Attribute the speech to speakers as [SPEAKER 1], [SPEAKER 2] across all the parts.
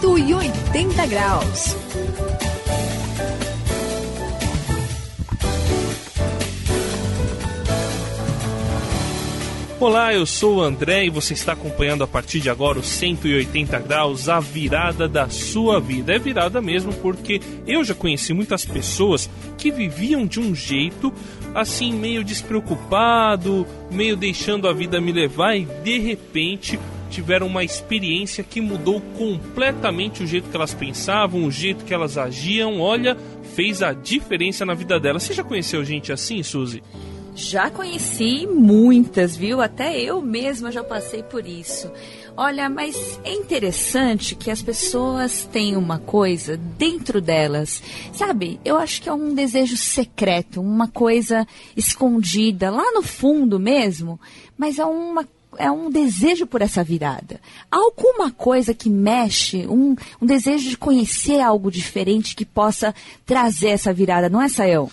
[SPEAKER 1] 180 graus.
[SPEAKER 2] Olá, eu sou o André e você está acompanhando a partir de agora o 180 graus, a virada da sua vida. É virada mesmo porque eu já conheci muitas pessoas que viviam de um jeito assim meio despreocupado, meio deixando a vida me levar e de repente tiveram uma experiência que mudou completamente o jeito que elas pensavam, o jeito que elas agiam. Olha, fez a diferença na vida delas. Você já conheceu gente assim, Suzy?
[SPEAKER 3] Já conheci muitas, viu? Até eu mesma já passei por isso. Olha, mas é interessante que as pessoas têm uma coisa dentro delas, sabe? Eu acho que é um desejo secreto, uma coisa escondida lá no fundo mesmo, mas é uma é um desejo por essa virada. Alguma coisa que mexe, um, um desejo de conhecer algo diferente que possa trazer essa virada, não é, Sayão?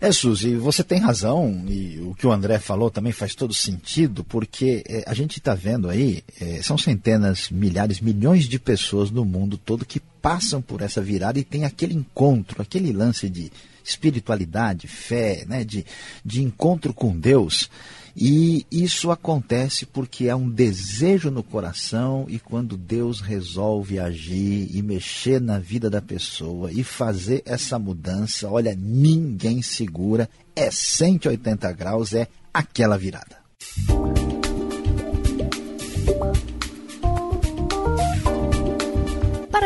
[SPEAKER 4] É, Suzy, você tem razão, e o que o André falou também faz todo sentido, porque é, a gente está vendo aí, é, são centenas, milhares, milhões de pessoas no mundo todo que passam por essa virada e tem aquele encontro, aquele lance de espiritualidade, fé, né, de, de encontro com Deus. E isso acontece porque há um desejo no coração e quando Deus resolve agir e mexer na vida da pessoa e fazer essa mudança, olha, ninguém segura, é 180 graus, é aquela virada.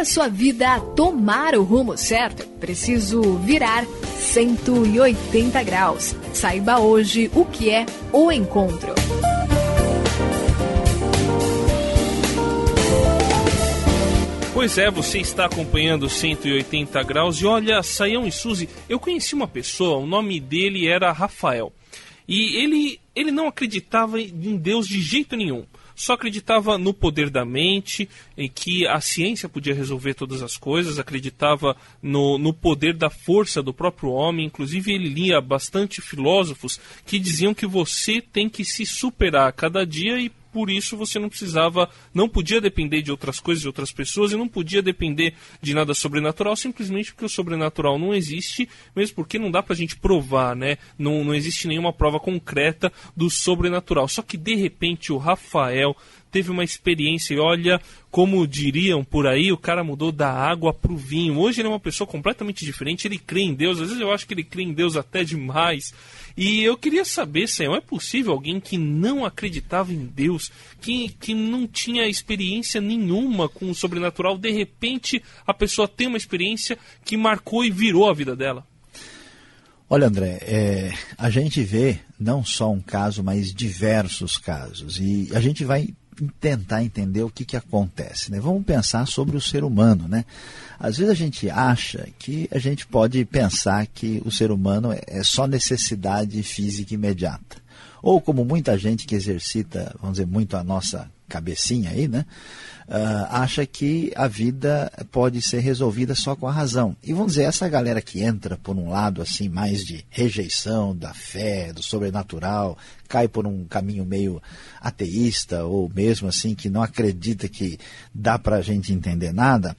[SPEAKER 1] Sua vida tomar o rumo certo, preciso virar 180 graus. Saiba hoje o que é o encontro.
[SPEAKER 2] Pois é, você está acompanhando 180 graus e olha, Saião e Suzy, eu conheci uma pessoa, o nome dele era Rafael. E ele, ele não acreditava em Deus de jeito nenhum só acreditava no poder da mente, em que a ciência podia resolver todas as coisas, acreditava no, no poder da força do próprio homem. Inclusive, ele lia bastante filósofos que diziam que você tem que se superar a cada dia e por isso você não precisava, não podia depender de outras coisas, de outras pessoas, e não podia depender de nada sobrenatural, simplesmente porque o sobrenatural não existe, mesmo porque não dá pra gente provar, né? Não, não existe nenhuma prova concreta do sobrenatural. Só que de repente o Rafael teve uma experiência e olha, como diriam por aí, o cara mudou da água para o vinho. Hoje ele é uma pessoa completamente diferente, ele crê em Deus, às vezes eu acho que ele crê em Deus até demais. E eu queria saber, Senhor, é possível alguém que não acreditava em Deus, que, que não tinha experiência nenhuma com o sobrenatural, de repente a pessoa tem uma experiência que marcou e virou a vida dela?
[SPEAKER 4] Olha, André, é, a gente vê não só um caso, mas diversos casos. E a gente vai tentar entender o que, que acontece. Né? Vamos pensar sobre o ser humano. Né? Às vezes a gente acha que a gente pode pensar que o ser humano é só necessidade física imediata. Ou como muita gente que exercita, vamos dizer, muito a nossa cabecinha aí, né? Uh, acha que a vida pode ser resolvida só com a razão. E vamos dizer, essa galera que entra por um lado assim mais de rejeição da fé, do sobrenatural, cai por um caminho meio ateísta ou mesmo assim que não acredita que dá para a gente entender nada,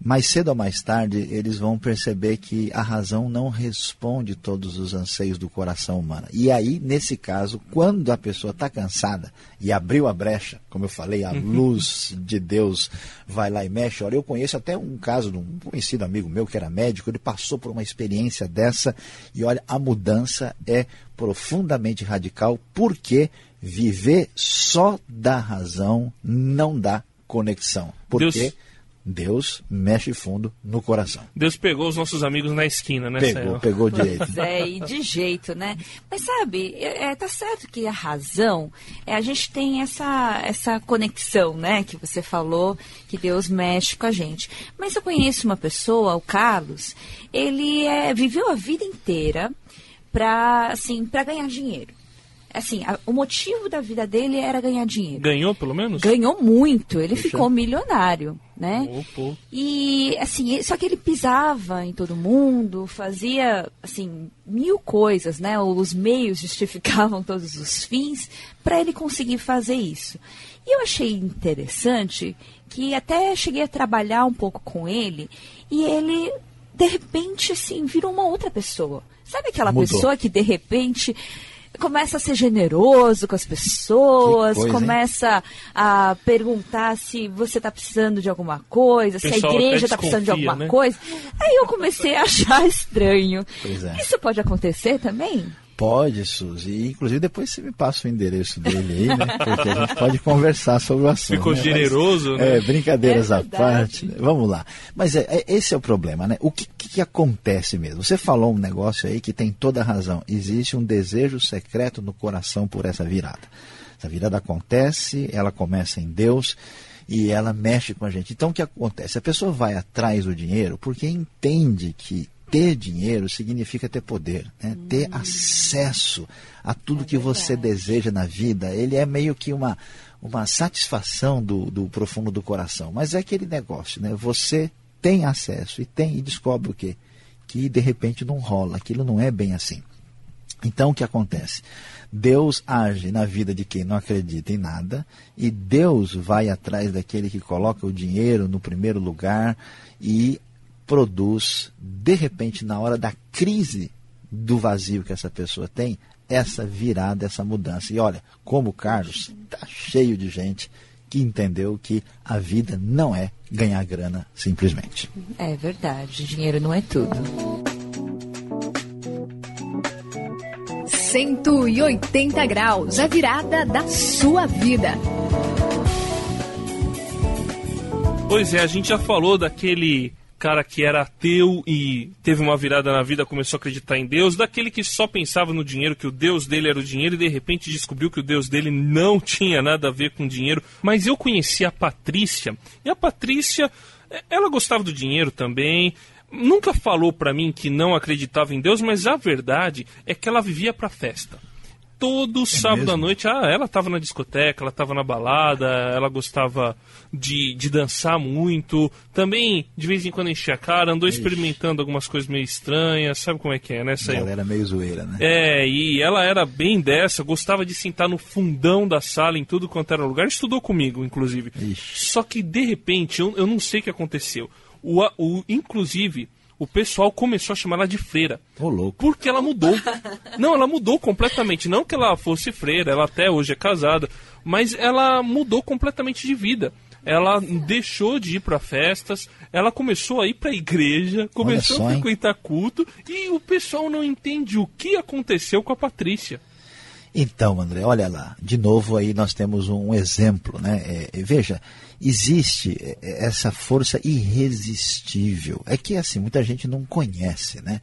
[SPEAKER 4] mais cedo ou mais tarde eles vão perceber que a razão não responde todos os anseios do coração humano. E aí, nesse caso, quando a pessoa está cansada e abriu a brecha, como eu falei, a uhum. luz de Deus vai lá e mexe. Olha, eu conheço até um caso de um conhecido amigo meu que era médico, ele passou por uma experiência dessa e olha, a mudança é profundamente radical porque viver só da razão não dá conexão. Porque Deus Deus mexe fundo no coração.
[SPEAKER 2] Deus pegou os nossos amigos na esquina, né,
[SPEAKER 4] Pegou, pegou direito.
[SPEAKER 3] É, e de jeito, né? Mas sabe, é, é, tá certo que a razão, é, a gente tem essa, essa conexão, né? Que você falou, que Deus mexe com a gente. Mas eu conheço uma pessoa, o Carlos, ele é, viveu a vida inteira para assim, para ganhar dinheiro assim, a, o motivo da vida dele era ganhar dinheiro.
[SPEAKER 2] Ganhou, pelo menos?
[SPEAKER 3] Ganhou muito. Ele ficou milionário. né?
[SPEAKER 2] Opo.
[SPEAKER 3] E assim, só que ele pisava em todo mundo, fazia assim mil coisas, né? Os meios justificavam todos os fins para ele conseguir fazer isso. E eu achei interessante que até cheguei a trabalhar um pouco com ele e ele de repente assim virou uma outra pessoa. Sabe aquela
[SPEAKER 4] Mudou.
[SPEAKER 3] pessoa que de repente começa a ser generoso com as pessoas,
[SPEAKER 4] coisa, hein?
[SPEAKER 3] começa a perguntar se você está precisando de alguma coisa, se a igreja está precisando de alguma
[SPEAKER 2] né?
[SPEAKER 3] coisa. Aí eu comecei a achar estranho.
[SPEAKER 4] Pois é.
[SPEAKER 3] Isso pode acontecer também?
[SPEAKER 4] Pode, Suzy. E, Inclusive, depois você me passa o endereço dele aí, né? Porque a gente pode conversar sobre o assunto.
[SPEAKER 2] Ficou
[SPEAKER 4] né? Mas,
[SPEAKER 2] generoso, né?
[SPEAKER 4] É, brincadeiras
[SPEAKER 3] É
[SPEAKER 4] à parte. né? Vamos lá. Mas é, é- esse é o problema, né? O que, que, que acontece mesmo? Você falou um negócio aí que tem toda a razão. Existe um desejo secreto no coração por essa virada. Essa virada acontece, ela começa em Deus e ela mexe com a gente. Então o que acontece? A pessoa vai atrás do dinheiro porque entende que ter dinheiro significa ter poder, né? ter acesso a tudo que você deseja na vida. Ele é meio que uma, uma satisfação do, do profundo do coração. Mas é aquele negócio, né? Você tem acesso e tem e descobre o quê? Que de repente não rola, aquilo não é bem assim. Então o que acontece? Deus age na vida de quem não acredita em nada e Deus vai atrás daquele que coloca o dinheiro no primeiro lugar e produz, de repente, na hora da crise do vazio que essa pessoa tem, essa virada, essa mudança. E olha, como o Carlos está cheio de gente que entendeu que a vida não é ganhar grana simplesmente.
[SPEAKER 3] É verdade, dinheiro não é tudo.
[SPEAKER 1] 180 graus, a virada da sua vida.
[SPEAKER 2] Pois é, a gente já falou daquele cara que era ateu e teve uma virada na vida, começou a acreditar em Deus, daquele que só pensava no dinheiro, que o Deus dele era o dinheiro e de repente descobriu que o Deus dele não tinha nada a ver com dinheiro. Mas eu conheci a Patrícia e a Patrícia, eh, ela gostava do dinheiro também. Nunca falou pra mim que não acreditava em Deus, mas a verdade é que ela vivia pra festa todo sábado
[SPEAKER 4] mesmo?
[SPEAKER 2] à noite, ah, ela tava na discoteca, ela tava na balada, ela gostava de, de dançar muito. Também, de vez em quando, enchia a cara, andou experimentando algumas coisas meio estranhas, sabe como é que é, né, Sayão?
[SPEAKER 4] Galera meio zoeira, né?
[SPEAKER 2] É, e ela era bem dessa, gostava de sentar no fundão da sala, em tudo quanto era lugar, estudou comigo, inclusive.
[SPEAKER 4] Ixi.
[SPEAKER 2] Só que, de repente, eu, eu não sei o que aconteceu. O, o, inclusive, o pessoal começou a chamar ela de freira.
[SPEAKER 4] Ô, louco.
[SPEAKER 2] Porque ela mudou. Não, ela mudou completamente. Não que ela fosse freira, ela até hoje é casada, mas ela mudou completamente de vida. Ela deixou de ir para festas, ela começou a ir para a igreja, começou
[SPEAKER 4] só,
[SPEAKER 2] a
[SPEAKER 4] hein?
[SPEAKER 2] frequentar culto e o pessoal não entende o que aconteceu com a Patrícia.
[SPEAKER 4] Então, André, olha lá, de novo aí nós temos um exemplo, né? É, é, veja, existe é, é, essa força irresistível. É que assim, muita gente não conhece, né?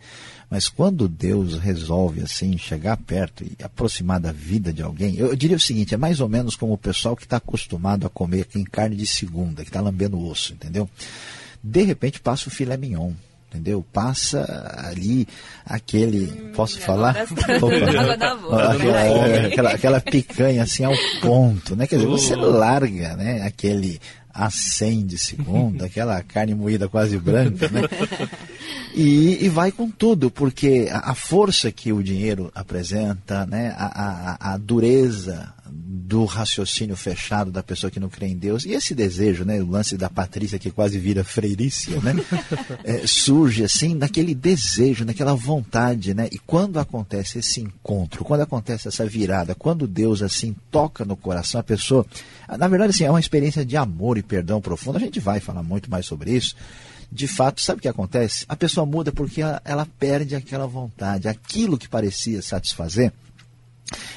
[SPEAKER 4] Mas quando Deus resolve assim chegar perto e aproximar da vida de alguém, eu, diria o seguinte, é mais ou menos como o pessoal que está acostumado a comer em carne de segunda, que está lambendo osso, entendeu? De repente passa o filé mignon. Entendeu? Passa ali aquele. Posso falar?
[SPEAKER 3] Hum, Água da boca.
[SPEAKER 4] aquela, é, aquela, aquela picanha assim ao ponto, né? Quer dizer, você larga, né? Aquele A100 de segunda, aquela carne moída quase branca, né? E, e vai com tudo, porque a, a força que o dinheiro apresenta, né? A, a, a dureza do raciocínio fechado da pessoa que não crê em Deus, e esse desejo, né? O lance da Patrícia que quase vira freirícia, né? É, surge assim naquele desejo, naquela vontade, né? E quando acontece esse encontro, quando acontece essa virada, quando Deus assim toca no coração a pessoa, na verdade assim, é uma experiência de amor e perdão profundo. A gente vai falar muito mais sobre isso. De fato, sabe o que acontece? A pessoa muda porque ela, ela perde aquela vontade, aquilo que parecia satisfazer,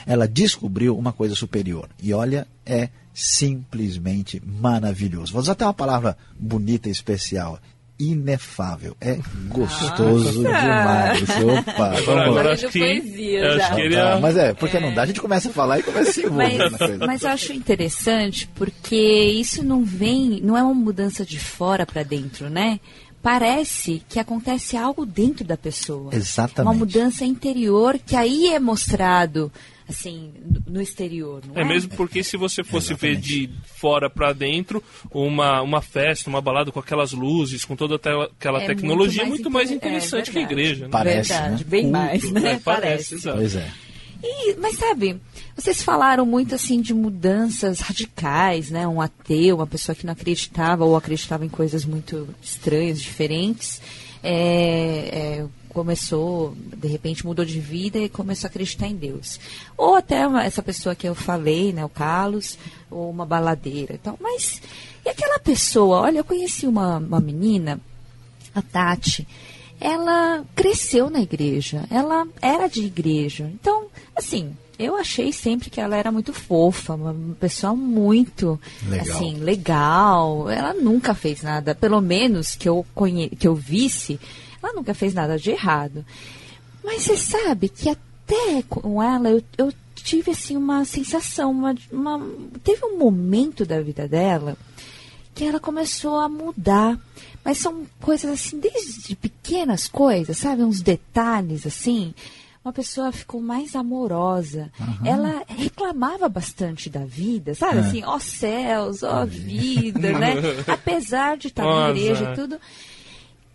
[SPEAKER 4] ela descobriu uma coisa superior. E olha, é simplesmente maravilhoso. Vou usar até uma palavra bonita e especial. Inefável. É gostoso demais. Opa,
[SPEAKER 2] Agora,
[SPEAKER 4] vamos lá.
[SPEAKER 2] agora acho que,
[SPEAKER 3] poesia
[SPEAKER 2] acho que ele é...
[SPEAKER 4] mas é, porque não dá, a gente começa a falar e começa a se envolver na
[SPEAKER 3] Mas,
[SPEAKER 4] coisa.
[SPEAKER 3] mas eu acho interessante porque isso não vem, não é uma mudança de fora para dentro, né? Parece que acontece algo dentro da pessoa.
[SPEAKER 4] Exatamente.
[SPEAKER 3] Uma mudança interior que aí é mostrado assim, no exterior, não é?
[SPEAKER 2] É mesmo porque se você fosse ver de fora para dentro, uma, uma festa, uma balada com aquelas luzes, com toda aquela
[SPEAKER 3] É
[SPEAKER 2] tecnologia, é
[SPEAKER 3] muito
[SPEAKER 2] muito
[SPEAKER 3] mais
[SPEAKER 2] mais
[SPEAKER 3] inter- é
[SPEAKER 2] interessante que a igreja. Né?
[SPEAKER 4] Parece,
[SPEAKER 3] Verdade,
[SPEAKER 4] né?
[SPEAKER 3] bem mais,
[SPEAKER 2] Culto,
[SPEAKER 3] né?
[SPEAKER 2] é, parece, exato.
[SPEAKER 4] Pois é.
[SPEAKER 3] E, mas sabe, vocês falaram muito assim de mudanças radicais, né? Um ateu, uma pessoa que não acreditava ou acreditava em coisas muito estranhas, diferentes, é, é, começou, de repente mudou de vida e começou a acreditar em Deus. Ou até uma- essa pessoa que eu falei, né? O Carlos, ou uma baladeira e tal. Mas e aquela pessoa? Olha, eu conheci uma, uma menina, a Tati, ela cresceu na igreja, ela era de igreja. Então, assim, eu achei sempre que ela era muito fofa, uma pessoa muito
[SPEAKER 4] Legal.
[SPEAKER 3] assim, legal. Ela nunca fez nada, pelo menos que eu conhe que eu visse, ela nunca fez nada de errado. Mas você sabe que até com ela eu, eu tive assim uma sensação, uma, uma- teve um momento da vida dela que ela começou a mudar. Mas são coisas assim, desde pequenas coisas, sabe? Uns detalhes assim. Uma pessoa ficou mais amorosa. Ela reclamava bastante da vida, sabe?
[SPEAKER 4] É.
[SPEAKER 3] Assim, ó céus, ó vida, né? Apesar de estar na igreja e tudo.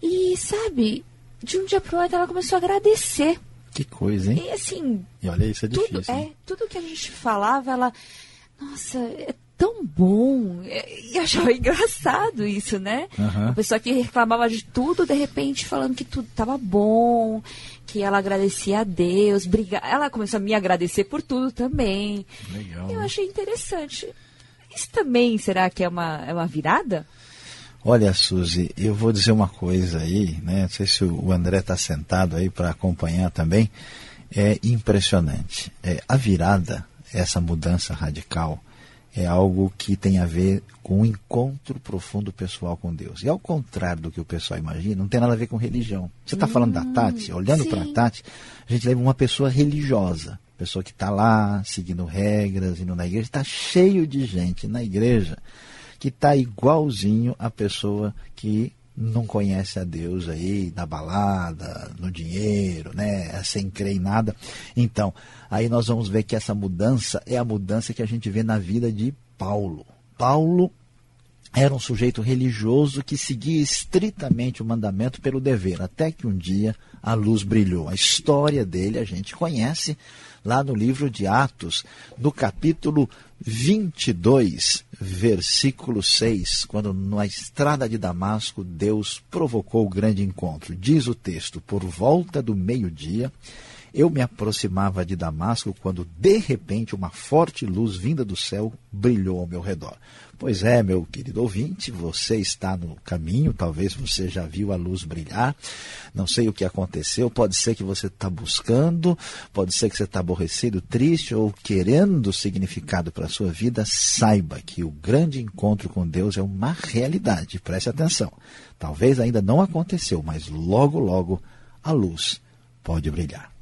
[SPEAKER 3] E, sabe, de um dia pro outro ela começou a agradecer.
[SPEAKER 4] Que coisa, hein?
[SPEAKER 3] E assim,
[SPEAKER 4] E olha, isso é
[SPEAKER 3] tudo,
[SPEAKER 4] difícil.
[SPEAKER 3] é, tudo que a gente falava, ela. Nossa, é tão bom. É, E achava engraçado isso, né?
[SPEAKER 4] Aham.
[SPEAKER 3] A pessoa que reclamava de tudo, de repente falando que tudo estava bom, que ela agradecia a Deus, briga... ela começou a me agradecer por tudo também.
[SPEAKER 4] Legal.
[SPEAKER 3] Eu
[SPEAKER 4] né?
[SPEAKER 3] achei interessante. Isso também será que é uma, é uma virada?
[SPEAKER 4] Olha, Suzy, eu vou dizer uma coisa aí, né? Não sei se o André está sentado aí para acompanhar também. É impressionante. É, a virada, essa mudança radical, é algo que tem a ver com um encontro profundo pessoal com Deus. E ao contrário do que o pessoal imagina, não tem nada a ver com religião. Você está falando da Tati, olhando para a. Tati, a gente lembra uma pessoa religiosa. Pessoa que está lá, seguindo regras, indo na igreja. Está cheio de gente na igreja que está igualzinho a pessoa que não conhece a Deus aí, na balada, no dinheiro, né, sem crer em nada. Então, aí nós vamos ver que essa mudança é a mudança que a gente vê na vida de Paulo. Paulo era um sujeito religioso que seguia estritamente o mandamento pelo dever, até que um dia a luz brilhou. A história dele a gente conhece lá no livro de Atos, no capítulo 22, versículo 6, quando na estrada de Damasco Deus provocou o grande encontro. Diz o texto: Por volta do meio-dia, eu me aproximava de Damasco quando de repente uma forte luz vinda do céu brilhou ao meu redor. Pois é, meu querido ouvinte, você está no caminho, talvez você já viu a luz brilhar, não sei o que aconteceu, pode ser que você está buscando, pode ser que você está aborrecido, triste ou querendo significado para a sua vida, saiba que o grande encontro com Deus é uma realidade, preste atenção. Talvez ainda não aconteceu, mas logo, logo a luz pode brilhar.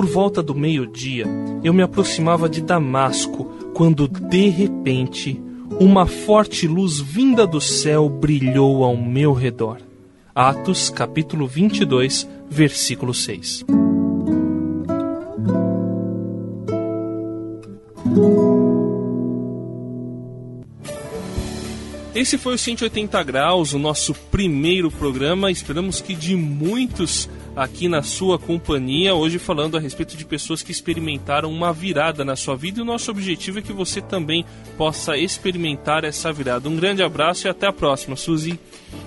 [SPEAKER 2] Por volta do meio-dia, eu me aproximava de Damasco, quando de repente uma forte luz vinda do céu brilhou ao meu redor. Atos, capítulo 22, versículo 6. Esse foi o 180 Graus, o nosso primeiro programa. Esperamos que de muitos aqui na sua companhia, hoje falando a respeito de pessoas que experimentaram uma virada na sua vida. E o nosso objetivo é que você também possa experimentar essa virada. Um grande abraço e até a próxima, Suzy.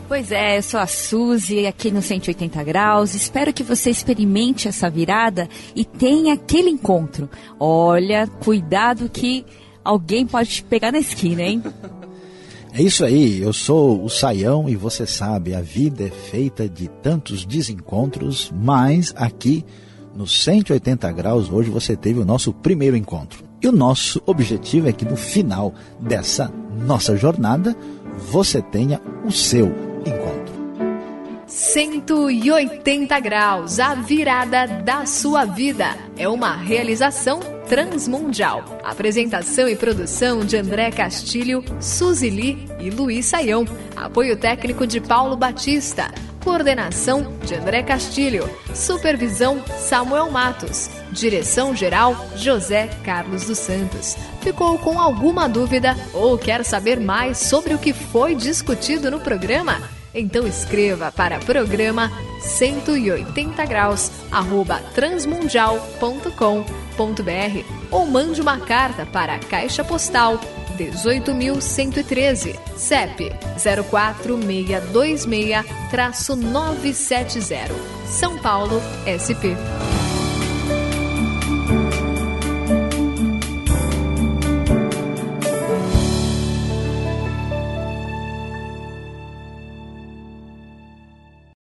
[SPEAKER 3] Pois é, eu sou a Suzy, aqui no 180 Graus. Espero que você experimente essa virada e tenha aquele encontro. Olha, cuidado que alguém pode te pegar na esquina, hein?
[SPEAKER 4] É isso aí, eu sou o Saião e você sabe, a vida é feita de tantos desencontros, mas aqui no 180 graus hoje você teve o nosso primeiro encontro. E o nosso objetivo é que no final dessa nossa jornada você tenha o seu encontro.
[SPEAKER 1] 180 graus, a virada da sua vida. É uma realização transmundial. Apresentação e produção de André Castilho, Suzy Lee e Luiz Saião. Apoio técnico de Paulo Batista. Coordenação de André Castilho. Supervisão Samuel Matos. Direção-geral José Carlos dos Santos. Ficou com alguma dúvida ou quer saber mais sobre o que foi discutido no programa? Então escreva para programa 180 graus arroba transmundial.com.br ou mande uma carta para a Caixa Postal 18.113, CEP 04626-970, São Paulo, SP.